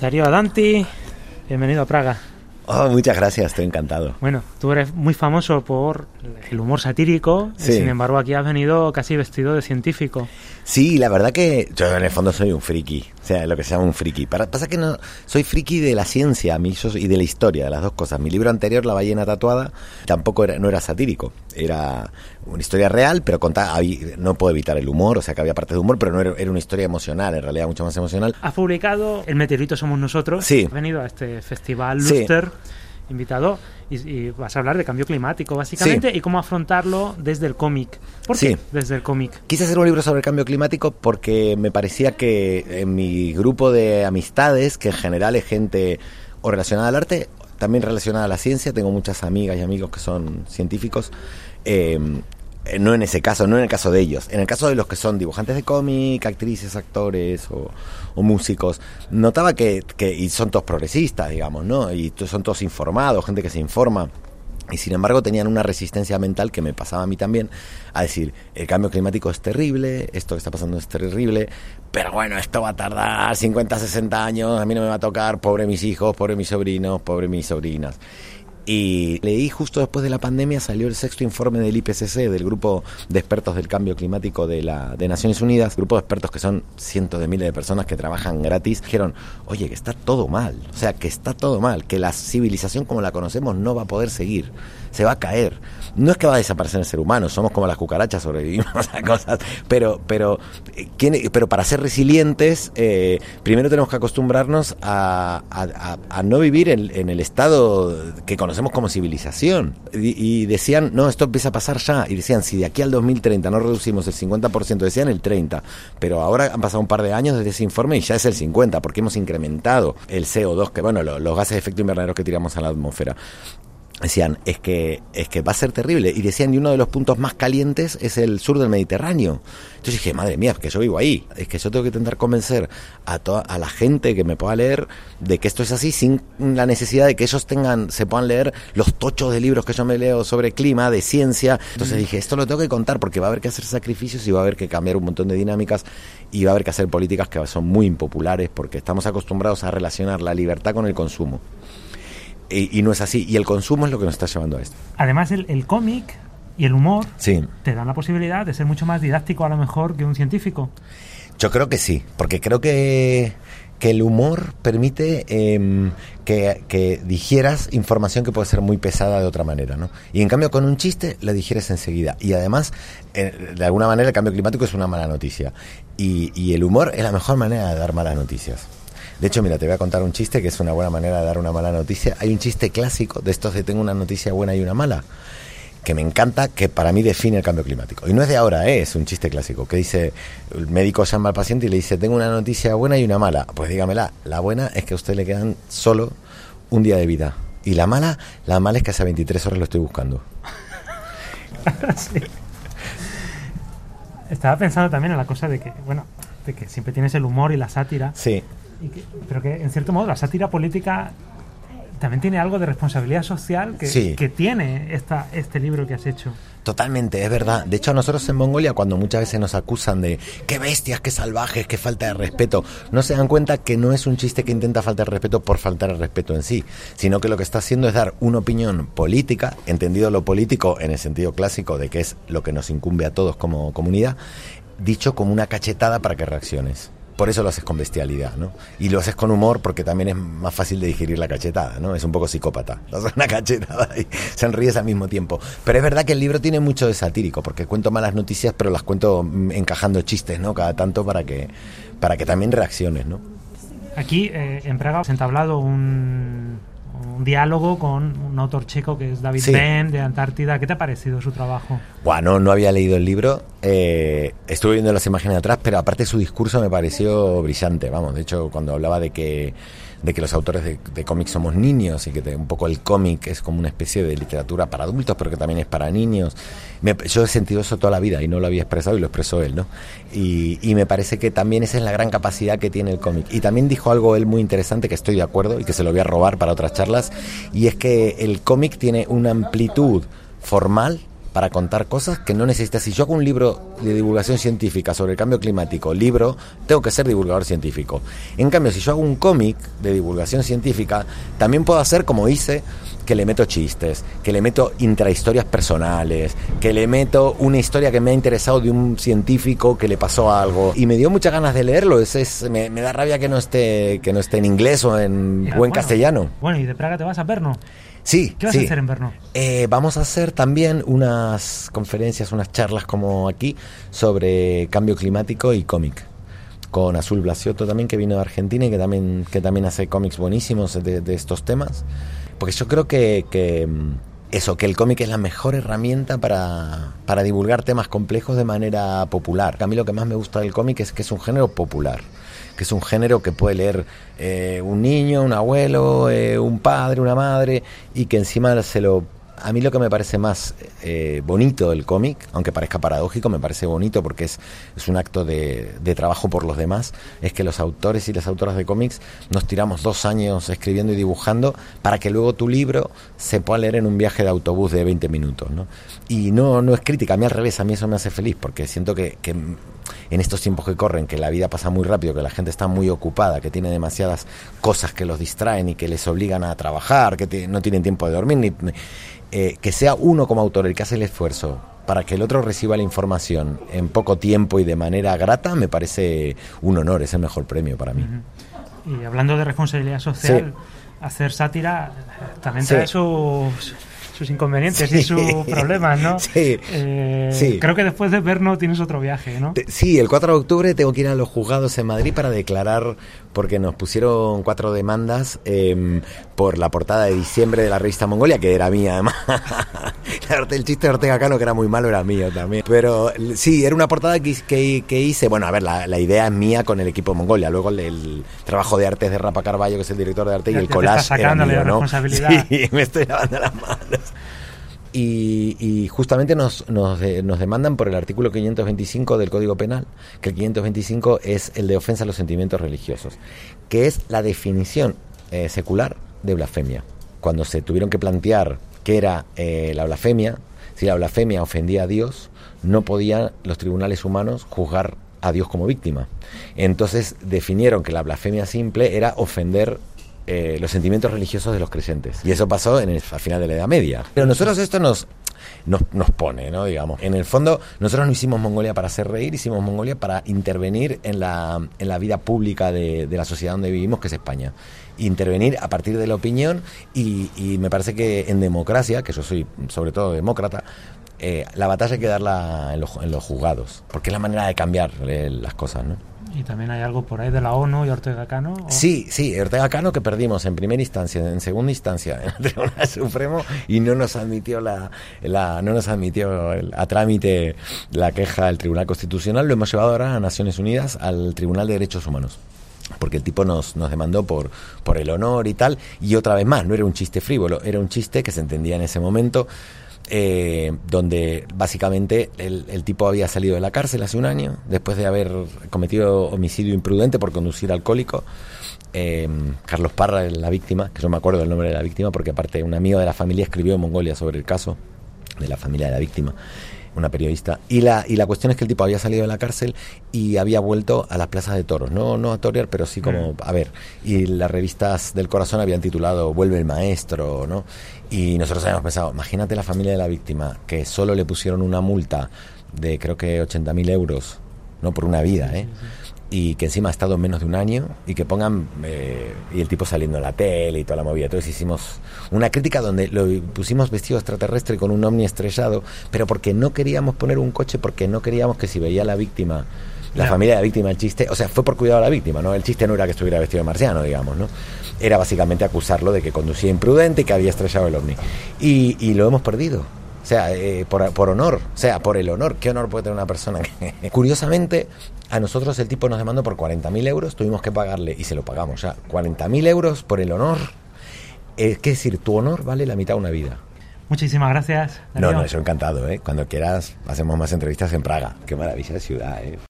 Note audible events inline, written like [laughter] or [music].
Darío Adanti, bienvenido a Praga. Oh, muchas gracias, estoy encantado. Bueno, tú eres muy famoso por el humor satírico, Sí. sin embargo aquí has venido casi vestido de científico. Sí, la verdad que yo en el fondo soy un friki, o sea, lo que se llama un friki. Para- pasa que no soy friki de la ciencia a mí, yo soy- y de la historia, de las dos cosas. Mi libro anterior, La ballena tatuada, tampoco era, no era satírico, era una historia real, pero contaba, no puedo evitar el humor, o sea, que había partes de humor, pero no era, era una historia emocional, en realidad mucho más emocional. Has publicado El meteorito somos nosotros. Sí. Has venido a este festival Sí. Invitado, y, y vas a hablar de cambio climático, básicamente, y cómo afrontarlo desde el cómic. ¿Por qué Sí. desde el cómic? Quise hacer un libro sobre el cambio climático porque me parecía que en mi grupo de amistades, que en general es gente o relacionada al arte, también relacionada a la ciencia, tengo muchas amigas y amigos que son científicos, eh, no en ese caso, no en el caso de ellos, en el caso de los que son dibujantes de cómic, actrices, actores o, músicos, notaba que, que, y son todos progresistas, digamos, ¿no? Y son todos informados, gente que se informa. Y sin embargo tenían una resistencia mental que me pasaba a mí también a decir, el cambio climático es terrible, esto que está pasando es terrible, pero bueno, esto va a tardar 50, 60 años, a mí no me va a tocar, pobre mis hijos, pobre mis sobrinos, pobre mis sobrinas. Y leí justo después de la pandemia salió el sexto informe del IPCC, del grupo de expertos del cambio climático de, la, de Naciones Unidas, grupo de expertos que son cientos de miles de personas que trabajan gratis, dijeron, oye, que está todo mal, o sea, que está todo mal, que la civilización como la conocemos no va a poder seguir, se va a caer. No es que va a desaparecer el ser humano, somos como las cucarachas, [laughs] sobrevivimos a cosas, pero, pero, eh, ¿quién- pero para ser resilientes, eh, primero tenemos que acostumbrarnos a, a- no vivir en el estado que conocemos como civilización. Y, decían, no, esto empieza a pasar ya. Y decían, si de aquí al 2030 no reducimos el 50%, decían el 30%, pero ahora han pasado un par de años desde ese informe y ya es el 50%, porque hemos incrementado el CO2, que bueno, lo- los gases de efecto invernadero que tiramos a la atmósfera decían es que es que va a ser terrible y decían y uno de los puntos más calientes es el sur del Mediterráneo entonces dije madre mía es que yo vivo ahí. Es que yo tengo que intentar convencer a toda a la gente que me pueda leer de que esto es así sin la necesidad de que ellos tengan se puedan leer los tochos de libros que yo me leo sobre clima de ciencia entonces dije esto lo tengo que contar porque va a haber que hacer sacrificios y va a haber que cambiar un montón de dinámicas y va a haber que hacer políticas que son muy impopulares porque estamos acostumbrados a relacionar la libertad con el consumo y, y no es así. Y el consumo es lo que nos está llevando a esto. Además, el, el cómic y el humor Sí. te dan la posibilidad de ser mucho más didáctico a lo mejor que un científico. Yo creo que sí, porque creo que, que el humor permite em, que, que digieras información que puede ser muy pesada de otra manera, ¿no? Y en cambio con un chiste la digieres enseguida. Y además, eh, de alguna manera el cambio climático es una mala noticia. Y, y el humor es la mejor manera de dar malas noticias. De hecho, mira, te voy a contar un chiste que es una buena manera de dar una mala noticia. Hay un chiste clásico de estos de tengo una noticia buena y una mala que me encanta, que para mí define el cambio climático. Y no es de ahora, ¿eh? es un chiste clásico, que dice, el médico llama al paciente y le dice, tengo una noticia buena y una mala. Pues dígamela, la buena es que a usted le quedan solo un día de vida. Y la mala, la mala es que hace 23 horas lo estoy buscando. [laughs] Sí. Estaba pensando también en la cosa de que, bueno, de que siempre tienes el humor y la sátira, Sí, y que- pero que en cierto modo la sátira política también tiene algo de responsabilidad social que, Sí. que tiene esta, este libro que has hecho. Totalmente, es verdad. De hecho, a nosotros en Mongolia, cuando muchas veces nos acusan de qué bestias, qué salvajes, qué falta de respeto, no se dan cuenta que no es un chiste que intenta faltar de respeto por faltar el respeto en sí, sino que lo que está haciendo es dar una opinión política, entendido lo político en el sentido clásico de que es lo que nos incumbe a todos como comunidad, dicho como una cachetada para que reacciones. Por eso lo haces con bestialidad, ¿no? Y lo haces con humor porque también es más fácil de digerir la cachetada, ¿no? Es un poco psicópata. [laughs] Das una cachetada y sonríes al mismo tiempo. Pero es verdad que el libro tiene mucho de satírico, porque cuento malas noticias, pero las cuento mm, encajando chistes, ¿no? Cada tanto para que, para que también reacciones, ¿no? Aquí eh, en Praga has entablado un, un diálogo con un autor checo que es David Sí. Ben de Antártida. ¿Qué te ha parecido su trabajo? Bueno, no había leído el libro, eh, estuve viendo las imágenes atrás, pero aparte su discurso me pareció brillante, vamos, de hecho cuando hablaba de que, de que los autores de, de cómics somos niños y que un poco el cómic es como una especie de literatura para adultos, pero que también es para niños, yo he sentido eso toda la vida y no lo había expresado y lo expresó él, ¿no? Y me parece que también esa es la gran capacidad que tiene el cómic. Y también dijo algo él muy interesante que estoy de acuerdo y que se lo voy a robar para otras charlas, y es que el cómic tiene una amplitud formal para contar cosas que no necesitas. Si yo hago un libro de divulgación científica sobre el cambio climático, libro, tengo que ser divulgador científico. En cambio, si yo hago un cómic de divulgación científica, también puedo hacer como hice que le meto chistes, que le meto intrahistorias personales, que le meto una historia que me ha interesado de un científico que le pasó algo y me dio muchas ganas de leerlo. Es, me, da rabia que no esté que no esté en inglés o en buen castellano. Bueno, y de Praga te vas a Perno. Sí. ¿Qué vas a hacer en Brno? Eh, vamos a hacer también unas conferencias, unas charlas como aquí sobre cambio climático y cómic con Azul Blasiotto también que vino de Argentina y que también que también hace cómics buenísimos de, de estos temas porque yo creo que, mm, eso, que el cómic es la mejor herramienta para, para, divulgar temas complejos de manera popular. A mí lo que más me gusta del cómic es que es un género popular, que es un género que puede leer eh, un niño, un abuelo, eh, un padre, una madre, y que encima se lo a mí lo que me parece más eh, bonito del cómic, aunque parezca paradójico, me parece bonito porque es, es un acto de, trabajo por los demás, es que los autores y las autoras de cómics nos tiramos dos años escribiendo y dibujando para que luego tu libro se pueda leer en un viaje de autobús de 20 minutos. ¿no? Y no, no es crítica, a mí al revés, a mí eso me hace feliz porque siento que, que en estos tiempos que corren, que la vida pasa muy rápido, que la gente está muy ocupada, que tiene demasiadas cosas que los distraen y que les obligan a trabajar, que no tienen tiempo de dormir, ni, eh, que sea uno como autor el que hace el esfuerzo para que el otro reciba la información en poco tiempo y de manera grata, me parece un honor, es el mejor premio para mí. Y hablando de responsabilidad social, hacer sátira también trae sus sus inconvenientes y sus problemas, ¿no? [laughs] Eh, sí, Creo que después de vernos tienes otro viaje, ¿no? Sí, el 4 de octubre tengo que ir a los juzgados en Madrid para declarar, porque nos pusieron cuatro demandas em, por la portada de diciembre de la revista Mongolia, que era mía además. [laughs] el chiste de Ortega Cano, que era muy malo, era mío también. Pero sí, era una portada que, que, hice. Bueno, a ver, la, idea es mía con el equipo Mongolia. Luego el, trabajo de arte es de Rapa Carballo, que es el director de arte, y el collage era mío, ¿no? [laughs] Sí, me estoy lavando las manos. Y, justamente nos, nos, demandan por el artículo 525 del Código Penal, que el 525 es el de ofensa a los sentimientos religiosos, que es la definición eh, secular de blasfemia. Cuando se tuvieron que plantear qué era eh, la blasfemia, si la blasfemia ofendía a Dios, no podían los tribunales humanos juzgar a Dios como víctima. Entonces definieron que la blasfemia simple era ofender eh, los sentimientos religiosos de los creyentes. Y eso pasó en el, al final de la Edad Media. Pero nosotros esto nos, nos, nos, pone, ¿no? Digamos. En el fondo, nosotros no hicimos Mongolia para hacer reír, hicimos Mongolia para intervenir en la, en la vida pública de, la sociedad donde vivimos, que es España. Intervenir a partir de la opinión y, y me parece que en democracia, que yo soy sobre todo demócrata, eh, la batalla hay que darla en los, en los juzgados, porque es la manera de cambiar eh, las cosas, ¿no? Y también hay algo por ahí de la ONU y Ortega Cano. Sí, sí, Ortega Cano que perdimos en primera instancia, en segunda instancia en el [laughs] Tribunal Supremo y no nos admitió la, la no nos admitió a trámite la queja del Tribunal Constitucional. Lo hemos llevado ahora a Naciones Unidas al Tribunal de Derechos Humanos porque el tipo nos, nos demandó por, por el honor y tal, y otra vez más, no era un chiste frívolo, era un chiste que se entendía en ese momento, eh, donde básicamente el, tipo había salido de la cárcel hace un año, después de haber cometido homicidio imprudente por conducir alcohólico. Eh, Carlos Parra, la víctima, que yo me acuerdo del nombre de la víctima, porque aparte un amigo de la familia escribió en Mongolia sobre el caso de la familia de la víctima una periodista. Y la, y la cuestión es que el tipo había salido de la cárcel y había vuelto a las plazas de toros. No, no a torear, pero sí como, mm. a ver. Y las revistas del corazón habían titulado Vuelve el maestro, ¿no? Y nosotros habíamos pensado, imagínate la familia de la víctima, que solo le pusieron una multa de creo que 80.000 euros, no por una vida, ¿eh? Y que encima ha estado menos de un año y que pongan eh, y el tipo saliendo en la tele y toda la movida. Entonces hicimos una crítica donde lo pusimos vestido extraterrestre con un ovni estrellado, pero porque no queríamos poner un coche, porque no queríamos que si veía la víctima, la familia de la víctima, el chiste, o sea, fue por cuidado a la víctima, ¿no? El chiste no era que estuviera vestido de marciano, digamos, ¿no? Era básicamente acusarlo de que conducía imprudente y que había estrellado el ovni. Y, y lo hemos perdido. O sea, eh, por, por, honor, o sea, por el honor. ¿Qué honor puede tener una persona. [laughs] Curiosamente, a nosotros el tipo nos demandó por 40.000 euros, tuvimos que pagarle, y se lo pagamos, sea, 40.000 euros por el honor. Es que decir, tu honor vale la mitad de una vida. Muchísimas gracias. No, no, eso encantado, ¿eh? Cuando quieras, hacemos más entrevistas en Praga. Qué maravilla de ciudad, ¿eh?